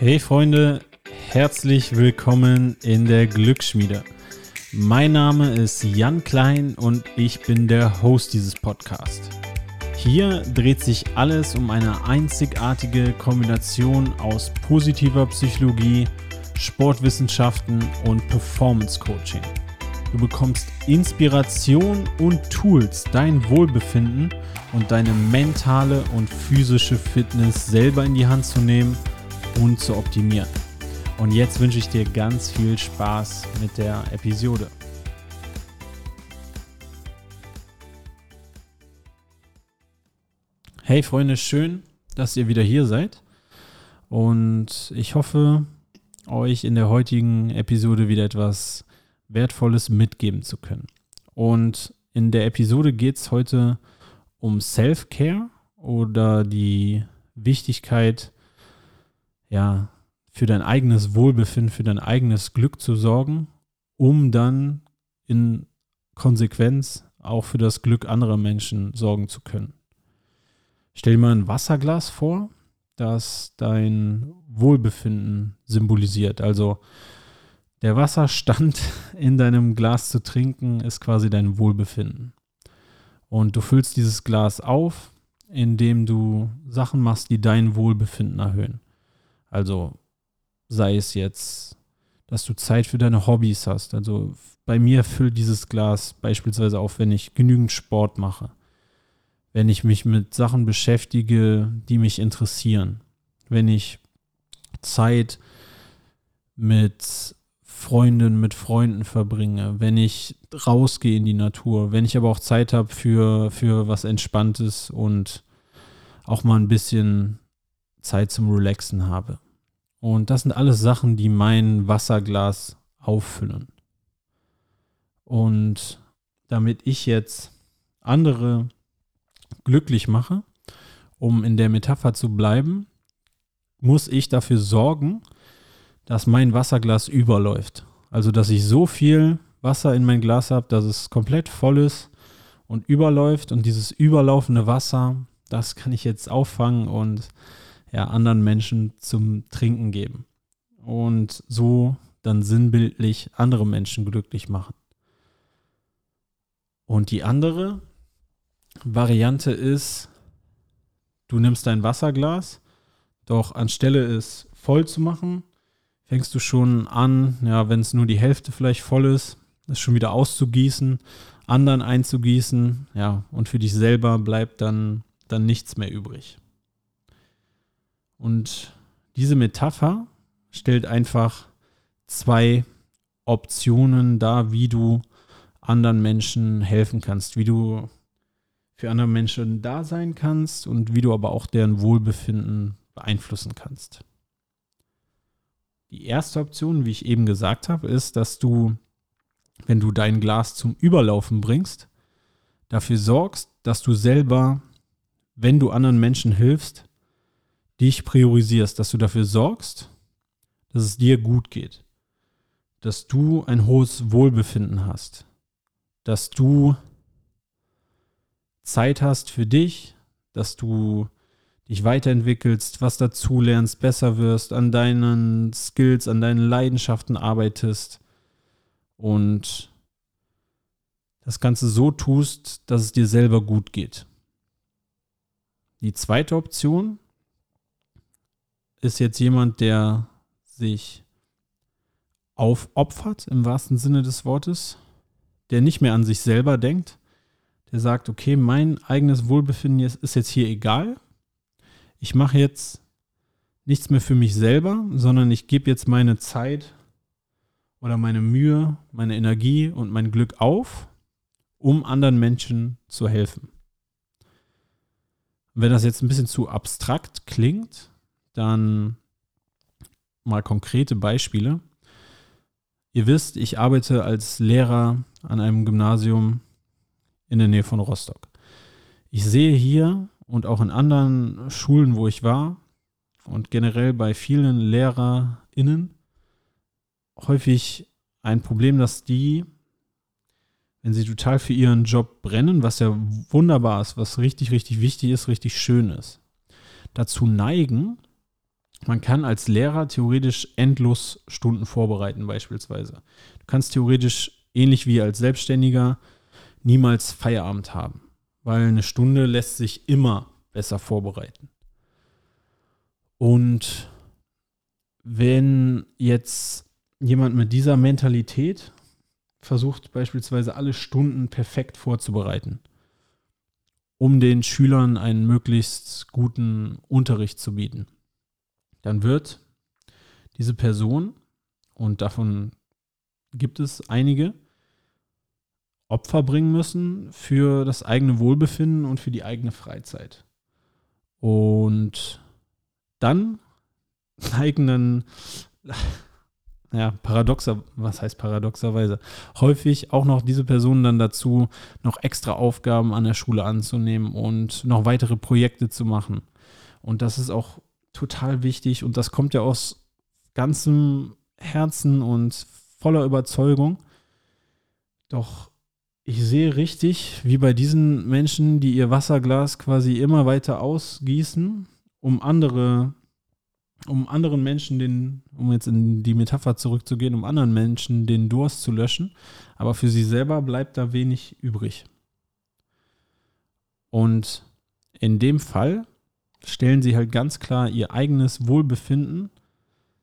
Hey Freunde, herzlich willkommen in der Glücksschmiede. Mein Name ist Jan Klein und ich bin der Host dieses Podcasts. Hier dreht sich alles um eine einzigartige Kombination aus positiver Psychologie, Sportwissenschaften und Performance Coaching. Du bekommst Inspiration und Tools, dein Wohlbefinden und deine mentale und physische Fitness selber in die Hand zu nehmen – und zu optimieren. Und jetzt wünsche ich dir ganz viel Spaß mit der Episode. Hey Freunde, schön, dass ihr wieder hier seid. Und ich hoffe, euch in der heutigen Episode wieder etwas Wertvolles mitgeben zu können. Und in der Episode geht es heute um Self-Care oder die Wichtigkeit, ja, für dein eigenes Wohlbefinden, für dein eigenes Glück zu sorgen, um dann in Konsequenz auch für das Glück anderer Menschen sorgen zu können. Stell dir mal ein Wasserglas vor, das dein Wohlbefinden symbolisiert. Also der Wasserstand in deinem Glas zu trinken ist quasi dein Wohlbefinden. Und du füllst dieses Glas auf, indem du Sachen machst, die dein Wohlbefinden erhöhen. Also sei es jetzt, dass du Zeit für deine Hobbys hast. Also bei mir füllt dieses Glas beispielsweise auf, wenn ich genügend Sport mache, wenn ich mich mit Sachen beschäftige, die mich interessieren, wenn ich Zeit mit Freundinnen, mit Freunden verbringe, wenn ich rausgehe in die Natur, wenn ich aber auch Zeit habe für, für was Entspanntes und auch mal ein bisschen Zeit zum Relaxen habe. Und das sind alles Sachen, die mein Wasserglas auffüllen. Und damit ich jetzt andere glücklich mache, um in der Metapher zu bleiben, muss ich dafür sorgen, dass mein Wasserglas überläuft. Also, dass ich so viel Wasser in mein Glas habe, dass es komplett voll ist und überläuft. Und dieses überlaufende Wasser, das kann ich jetzt auffangen und ja, anderen Menschen zum Trinken geben. Und so dann sinnbildlich andere Menschen glücklich machen. Und die andere Variante ist, du nimmst dein Wasserglas, doch anstelle es voll zu machen, fängst du schon an, ja, wenn es nur die Hälfte vielleicht voll ist, es schon wieder auszugießen, anderen einzugießen, ja, und für dich selber bleibt dann, dann nichts mehr übrig. Und diese Metapher stellt einfach zwei Optionen dar, wie du anderen Menschen helfen kannst, wie du für andere Menschen da sein kannst und wie du aber auch deren Wohlbefinden beeinflussen kannst. Die erste Option, wie ich eben gesagt habe, ist, dass du, wenn du dein Glas zum Überlaufen bringst, dafür sorgst, dass du selber, wenn du anderen Menschen hilfst, dich priorisierst, dass du dafür sorgst, dass es dir gut geht, dass du ein hohes Wohlbefinden hast, dass du Zeit hast für dich, dass du dich weiterentwickelst, was dazu lernst, besser wirst, an deinen Skills, an deinen Leidenschaften arbeitest und das Ganze so tust, dass es dir selber gut geht. Die zweite Option ist jetzt jemand, der sich aufopfert im wahrsten Sinne des Wortes, der nicht mehr an sich selber denkt, der sagt, okay, mein eigenes Wohlbefinden ist jetzt hier egal. Ich mache jetzt nichts mehr für mich selber, sondern ich gebe jetzt meine Zeit oder meine Mühe, meine Energie und mein Glück auf, um anderen Menschen zu helfen. Wenn das jetzt ein bisschen zu abstrakt klingt, dann mal konkrete Beispiele. Ihr wisst, ich arbeite als Lehrer an einem Gymnasium in der Nähe von Rostock. Ich sehe hier und auch in anderen Schulen, wo ich war und generell bei vielen LehrerInnen häufig ein Problem, dass die, wenn sie total für ihren Job brennen, was ja wunderbar ist, was richtig, richtig wichtig ist, richtig schön ist, dazu neigen, man kann als Lehrer theoretisch endlos Stunden vorbereiten beispielsweise. Du kannst theoretisch ähnlich wie als Selbstständiger niemals Feierabend haben, weil eine Stunde lässt sich immer besser vorbereiten. Und wenn jetzt jemand mit dieser Mentalität versucht beispielsweise alle Stunden perfekt vorzubereiten, um den Schülern einen möglichst guten Unterricht zu bieten, dann wird diese Person, und davon gibt es einige, Opfer bringen müssen für das eigene Wohlbefinden und für die eigene Freizeit. Und dann neigen dann, ja, paradoxer, was heißt paradoxerweise, häufig auch noch diese Personen dann dazu, noch extra Aufgaben an der Schule anzunehmen und noch weitere Projekte zu machen. Und das ist auch total wichtig und das kommt ja aus ganzem Herzen und voller Überzeugung. Doch ich sehe richtig, wie bei diesen Menschen, die ihr Wasserglas quasi immer weiter ausgießen, um andere, um anderen Menschen den, um jetzt in die Metapher zurückzugehen, um anderen Menschen den Durst zu löschen, aber für sie selber bleibt da wenig übrig. Und in dem Fall stellen sie halt ganz klar ihr eigenes Wohlbefinden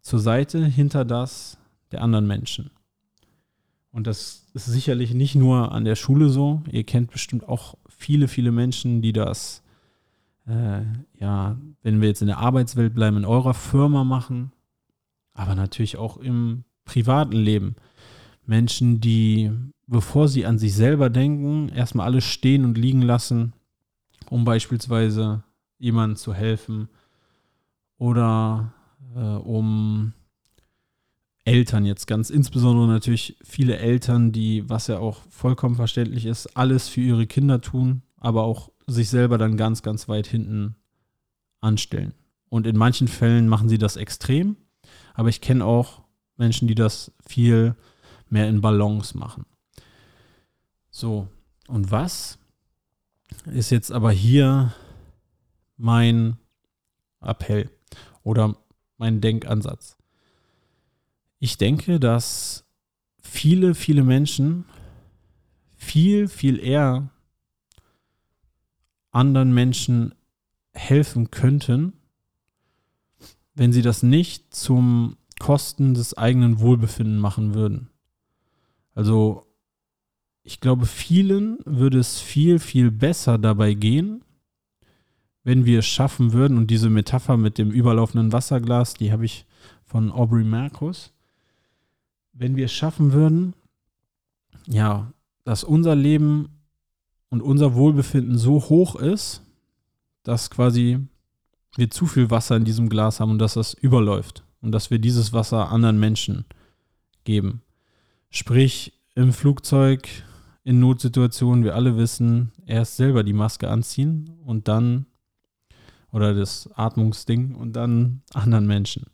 zur Seite hinter das der anderen Menschen. Und das ist sicherlich nicht nur an der Schule so. Ihr kennt bestimmt auch viele, viele Menschen, die das, äh, ja, wenn wir jetzt in der Arbeitswelt bleiben, in eurer Firma machen, aber natürlich auch im privaten Leben. Menschen, die, bevor sie an sich selber denken, erstmal alles stehen und liegen lassen, um beispielsweise jemandem zu helfen oder äh, um Eltern jetzt ganz insbesondere natürlich viele Eltern, die, was ja auch vollkommen verständlich ist, alles für ihre Kinder tun, aber auch sich selber dann ganz, ganz weit hinten anstellen. Und in manchen Fällen machen sie das extrem, aber ich kenne auch Menschen, die das viel mehr in Balance machen. So, und was ist jetzt aber hier mein Appell oder mein Denkansatz? Ich denke, dass viele, viele Menschen viel, viel eher anderen Menschen helfen könnten, wenn sie das nicht zum Kosten des eigenen Wohlbefinden machen würden. Also ich glaube, vielen würde es viel, viel besser dabei gehen, wenn wir es schaffen würden, und diese Metapher mit dem überlaufenden Wasserglas, die habe ich von Aubrey Marcus, wenn wir es schaffen würden, ja, dass unser Leben und unser Wohlbefinden so hoch ist, dass quasi wir zu viel Wasser in diesem Glas haben und dass das überläuft und dass wir dieses Wasser anderen Menschen geben. Sprich, im Flugzeug, in Notsituationen, wir alle wissen, erst selber die Maske anziehen und dann, oder das Atmungsding und dann anderen Menschen.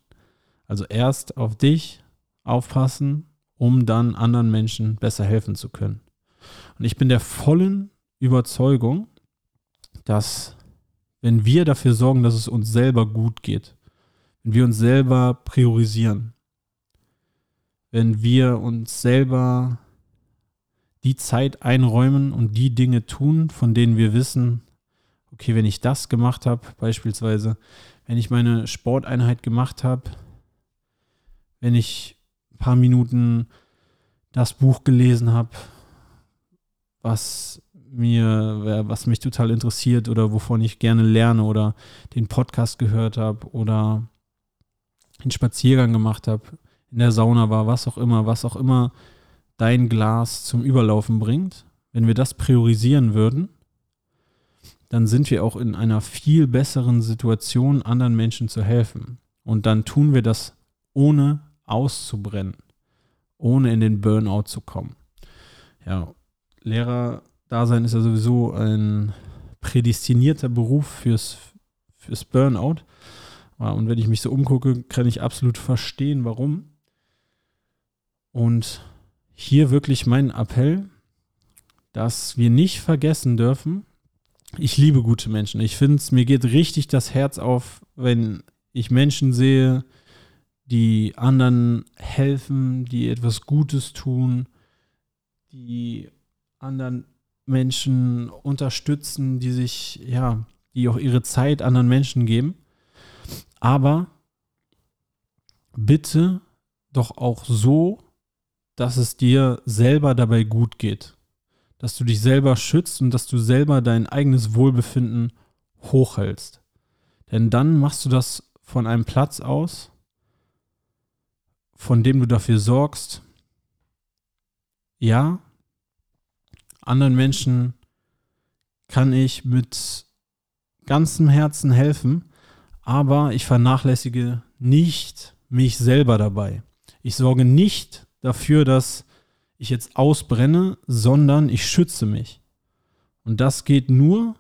Also erst auf dich, aufpassen, um dann anderen Menschen besser helfen zu können. Und ich bin der vollen Überzeugung, dass wenn wir dafür sorgen, dass es uns selber gut geht, wenn wir uns selber priorisieren, wenn wir uns selber die Zeit einräumen und die Dinge tun, von denen wir wissen, okay, wenn ich das gemacht habe, beispielsweise, wenn ich meine Sporteinheit gemacht habe, wenn ich paar Minuten das Buch gelesen habe, was mir, was mich total interessiert oder wovon ich gerne lerne oder den Podcast gehört habe oder einen Spaziergang gemacht habe, in der Sauna war, was auch immer, was auch immer dein Glas zum Überlaufen bringt, wenn wir das priorisieren würden, dann sind wir auch in einer viel besseren Situation, anderen Menschen zu helfen. Und dann tun wir das ohne auszubrennen, ohne in den Burnout zu kommen. Ja, Lehrer-Dasein ist ja sowieso ein prädestinierter Beruf fürs, fürs Burnout. Und wenn ich mich so umgucke, kann ich absolut verstehen, warum. Und hier wirklich mein Appell, dass wir nicht vergessen dürfen, ich liebe gute Menschen. Ich finde es, mir geht richtig das Herz auf, wenn ich Menschen sehe, die anderen helfen, die etwas Gutes tun, die anderen Menschen unterstützen, die sich, ja, die auch ihre Zeit anderen Menschen geben. Aber bitte doch auch so, dass es dir selber dabei gut geht. Dass du dich selber schützt und dass du selber dein eigenes Wohlbefinden hochhältst. Denn dann machst du das von einem Platz aus, von dem du dafür sorgst, ja, anderen Menschen kann ich mit ganzem Herzen helfen, aber ich vernachlässige nicht mich selber dabei. Ich sorge nicht dafür, dass ich jetzt ausbrenne, sondern ich schütze mich. Und das geht nur,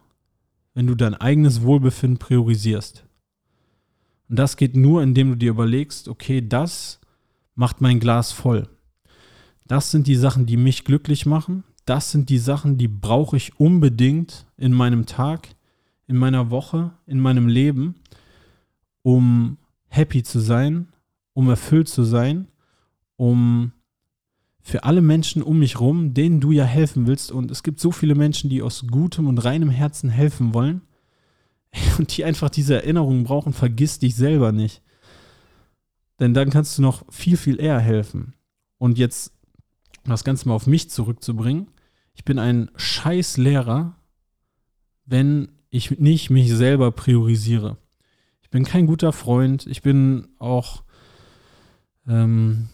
wenn du dein eigenes Wohlbefinden priorisierst. Und das geht nur, indem du dir überlegst, okay, das macht mein Glas voll. Das sind die Sachen, die mich glücklich machen. Das sind die Sachen, die brauche ich unbedingt in meinem Tag, in meiner Woche, in meinem Leben, um happy zu sein, um erfüllt zu sein, um für alle Menschen um mich rum, denen du ja helfen willst. Und es gibt so viele Menschen, die aus gutem und reinem Herzen helfen wollen und die einfach diese Erinnerungen brauchen, vergiss dich selber nicht. Denn dann kannst du noch viel, viel eher helfen. Und jetzt das Ganze mal auf mich zurückzubringen. Ich bin ein scheiß Lehrer, wenn ich nicht mich selber priorisiere. Ich bin kein guter Freund. Ich bin auch ähm,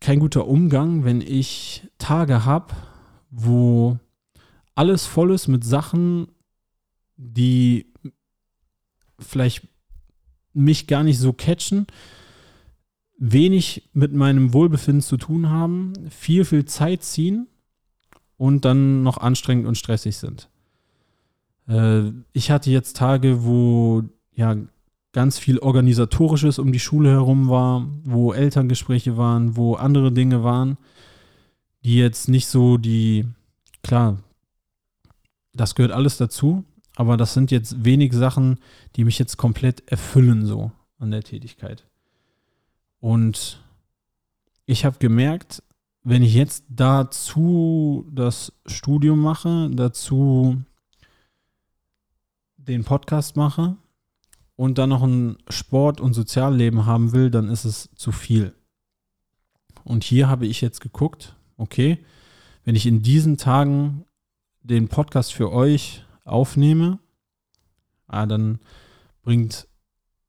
kein guter Umgang, wenn ich Tage habe, wo alles voll ist mit Sachen, die vielleicht mich gar nicht so catchen, wenig mit meinem Wohlbefinden zu tun haben, viel, viel Zeit ziehen und dann noch anstrengend und stressig sind. Äh, ich hatte jetzt Tage, wo ja ganz viel Organisatorisches um die Schule herum war, wo Elterngespräche waren, wo andere Dinge waren, die jetzt nicht so die, klar, das gehört alles dazu, aber das sind jetzt wenig Sachen, die mich jetzt komplett erfüllen so an der Tätigkeit. Und ich habe gemerkt, wenn ich jetzt dazu das Studium mache, dazu den Podcast mache und dann noch ein Sport- und Sozialleben haben will, dann ist es zu viel. Und hier habe ich jetzt geguckt, okay, wenn ich in diesen Tagen den Podcast für euch aufnehme, ah, dann bringt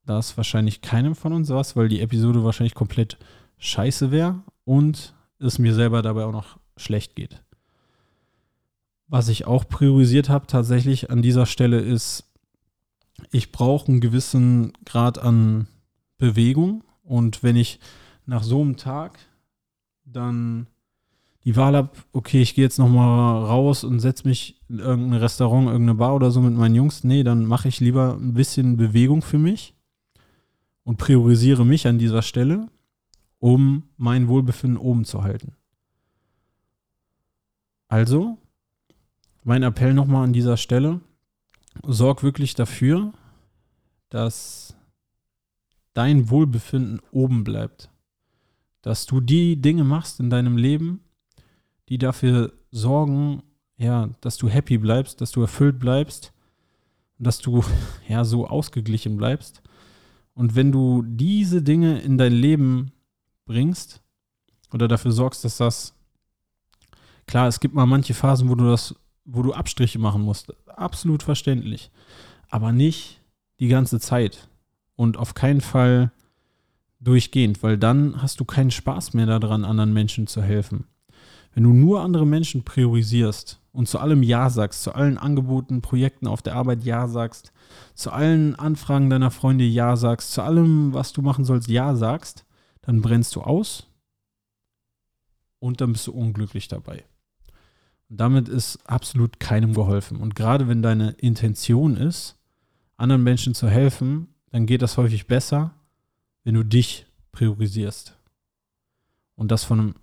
das wahrscheinlich keinem von uns was, weil die Episode wahrscheinlich komplett scheiße wäre und es mir selber dabei auch noch schlecht geht. Was ich auch priorisiert habe tatsächlich an dieser Stelle ist, ich brauche einen gewissen Grad an Bewegung und wenn ich nach so einem Tag dann die Wahl habe, okay, ich gehe jetzt nochmal raus und setze mich in irgendein Restaurant, irgendeine Bar oder so mit meinen Jungs, nee, dann mache ich lieber ein bisschen Bewegung für mich und priorisiere mich an dieser Stelle, um mein Wohlbefinden oben zu halten. Also, mein Appell nochmal an dieser Stelle, sorg wirklich dafür, dass dein Wohlbefinden oben bleibt. Dass du die Dinge machst in deinem Leben, die dafür sorgen, ja, dass du happy bleibst, dass du erfüllt bleibst, dass du ja so ausgeglichen bleibst. Und wenn du diese Dinge in dein Leben bringst oder dafür sorgst, dass das klar, es gibt mal manche Phasen, wo du das, wo du Abstriche machen musst, absolut verständlich, aber nicht die ganze Zeit und auf keinen Fall durchgehend, weil dann hast du keinen Spaß mehr daran, anderen Menschen zu helfen. Wenn du nur andere Menschen priorisierst und zu allem Ja sagst, zu allen Angeboten, Projekten auf der Arbeit Ja sagst, zu allen Anfragen deiner Freunde Ja sagst, zu allem, was du machen sollst, Ja sagst, dann brennst du aus und dann bist du unglücklich dabei. Und damit ist absolut keinem geholfen. Und gerade wenn deine Intention ist, anderen Menschen zu helfen, dann geht das häufig besser, wenn du dich priorisierst. Und das von einem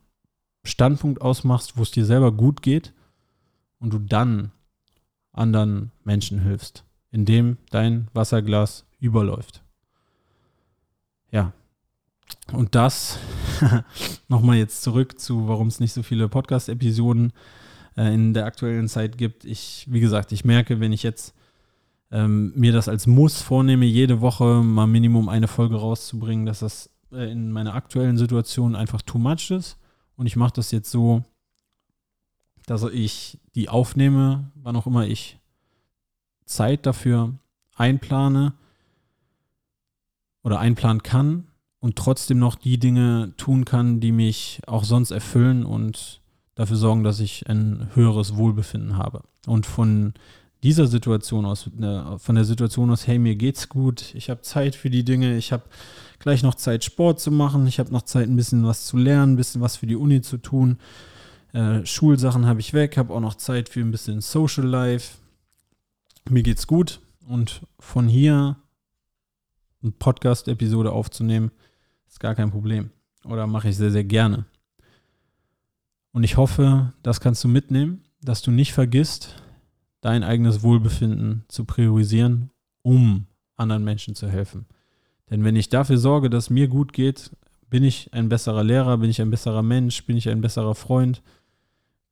Standpunkt ausmachst, wo es dir selber gut geht und du dann anderen Menschen hilfst, indem dein Wasserglas überläuft. ja, und das nochmal jetzt zurück zu, warum es nicht so viele Podcast-Episoden äh, in der aktuellen Zeit gibt. Ich, wie gesagt, ich merke, wenn ich jetzt ähm, mir das als Muss vornehme, jede Woche mal Minimum eine Folge rauszubringen, dass das äh, in meiner aktuellen Situation einfach too much ist. Und ich mache das jetzt so, dass ich die aufnehme, wann auch immer ich Zeit dafür einplane oder einplanen kann und trotzdem noch die Dinge tun kann, die mich auch sonst erfüllen und dafür sorgen, dass ich ein höheres Wohlbefinden habe. Und von dieser Situation aus, ne, von der Situation aus, hey, mir geht's gut, ich habe Zeit für die Dinge, ich habe gleich noch Zeit, Sport zu machen, ich habe noch Zeit, ein bisschen was zu lernen, ein bisschen was für die Uni zu tun. Äh, Schulsachen habe ich weg, habe auch noch Zeit für ein bisschen Social Life. Mir geht's gut und von hier eine Podcast-Episode aufzunehmen, ist gar kein Problem. Oder mache ich sehr, sehr gerne. Und ich hoffe, das kannst du mitnehmen, dass du nicht vergisst, dein eigenes Wohlbefinden zu priorisieren, um anderen Menschen zu helfen. Denn wenn ich dafür sorge, dass mir gut geht, bin ich ein besserer Lehrer, bin ich ein besserer Mensch, bin ich ein besserer Freund,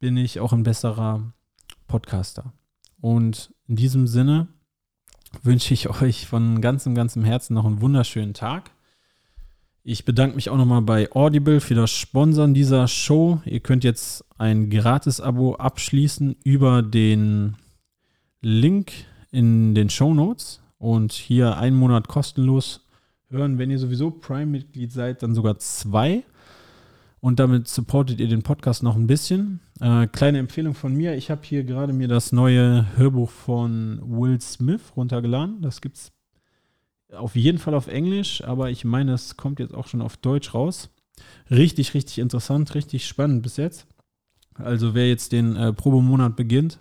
bin ich auch ein besserer Podcaster. Und in diesem Sinne wünsche ich euch von ganzem, ganzem Herzen noch einen wunderschönen Tag. Ich bedanke mich auch nochmal bei Audible für das Sponsern dieser Show. Ihr könnt jetzt ein Gratis-Abo abschließen über den Link in den Show Notes und hier einen Monat kostenlos hören. Wenn ihr sowieso Prime-Mitglied seid, dann sogar zwei. Und damit supportet ihr den Podcast noch ein bisschen. Äh, kleine Empfehlung von mir. Ich habe hier gerade mir das neue Hörbuch von Will Smith runtergeladen. Das gibt es auf jeden Fall auf Englisch, aber ich meine, es kommt jetzt auch schon auf Deutsch raus. Richtig, richtig interessant, richtig spannend bis jetzt. Also wer jetzt den äh, Probemonat beginnt,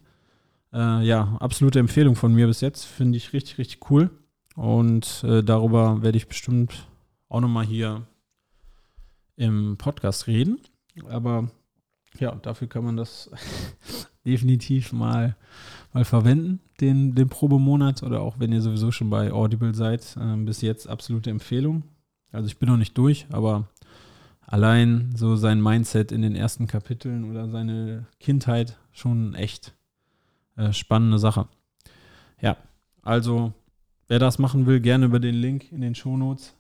äh, ja, absolute Empfehlung von mir bis jetzt. Finde ich richtig, richtig cool. Und äh, darüber werde ich bestimmt auch nochmal hier im Podcast reden. Aber ja, dafür kann man das definitiv mal, mal verwenden, den, den Probemonat. Oder auch wenn ihr sowieso schon bei Audible seid. Äh, bis jetzt absolute Empfehlung. Also ich bin noch nicht durch, aber allein so sein Mindset in den ersten Kapiteln oder seine Kindheit schon echt äh, spannende Sache. Ja, also wer das machen will, gerne über den Link in den Shownotes.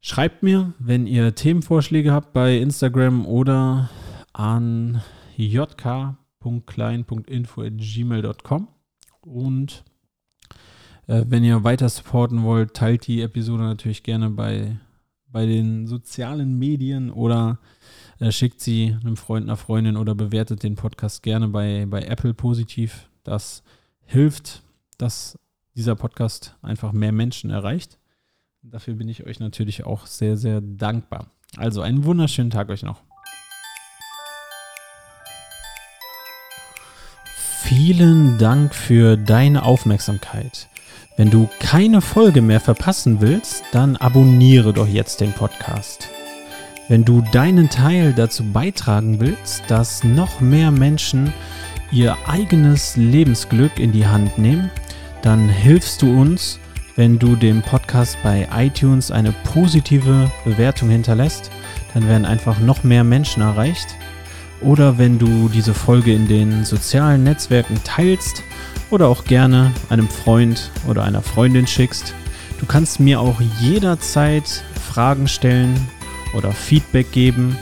Schreibt mir, wenn ihr Themenvorschläge habt bei Instagram oder an jk.klein.info.gmail.com und äh, wenn ihr weiter supporten wollt, teilt die Episode natürlich gerne bei, bei den sozialen Medien oder äh, schickt sie einem Freund, einer Freundin oder bewertet den Podcast gerne bei, bei Apple positiv. Das hilft, dass dieser Podcast einfach mehr Menschen erreicht. Dafür bin ich euch natürlich auch sehr, sehr dankbar. Also einen wunderschönen Tag euch noch. Vielen Dank für deine Aufmerksamkeit. Wenn du keine Folge mehr verpassen willst, dann abonniere doch jetzt den Podcast. Wenn du deinen Teil dazu beitragen willst, dass noch mehr Menschen ihr eigenes Lebensglück in die Hand nehmen, dann hilfst du uns, wenn du dem Podcast bei iTunes eine positive Bewertung hinterlässt. Dann werden einfach noch mehr Menschen erreicht. Oder wenn du diese Folge in den sozialen Netzwerken teilst oder auch gerne einem Freund oder einer Freundin schickst. Du kannst mir auch jederzeit Fragen stellen, oder Feedback geben.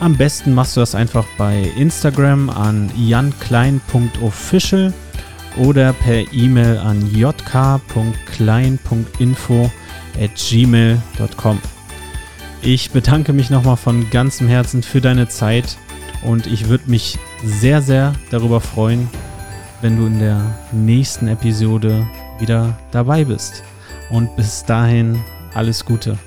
Am besten machst du das einfach bei Instagram an janklein.official oder per E-Mail an jk.klein.info at gmail.com. Ich bedanke mich nochmal von ganzem Herzen für deine Zeit und ich würde mich sehr, sehr darüber freuen, wenn du in der nächsten Episode wieder dabei bist. Und bis dahin alles Gute.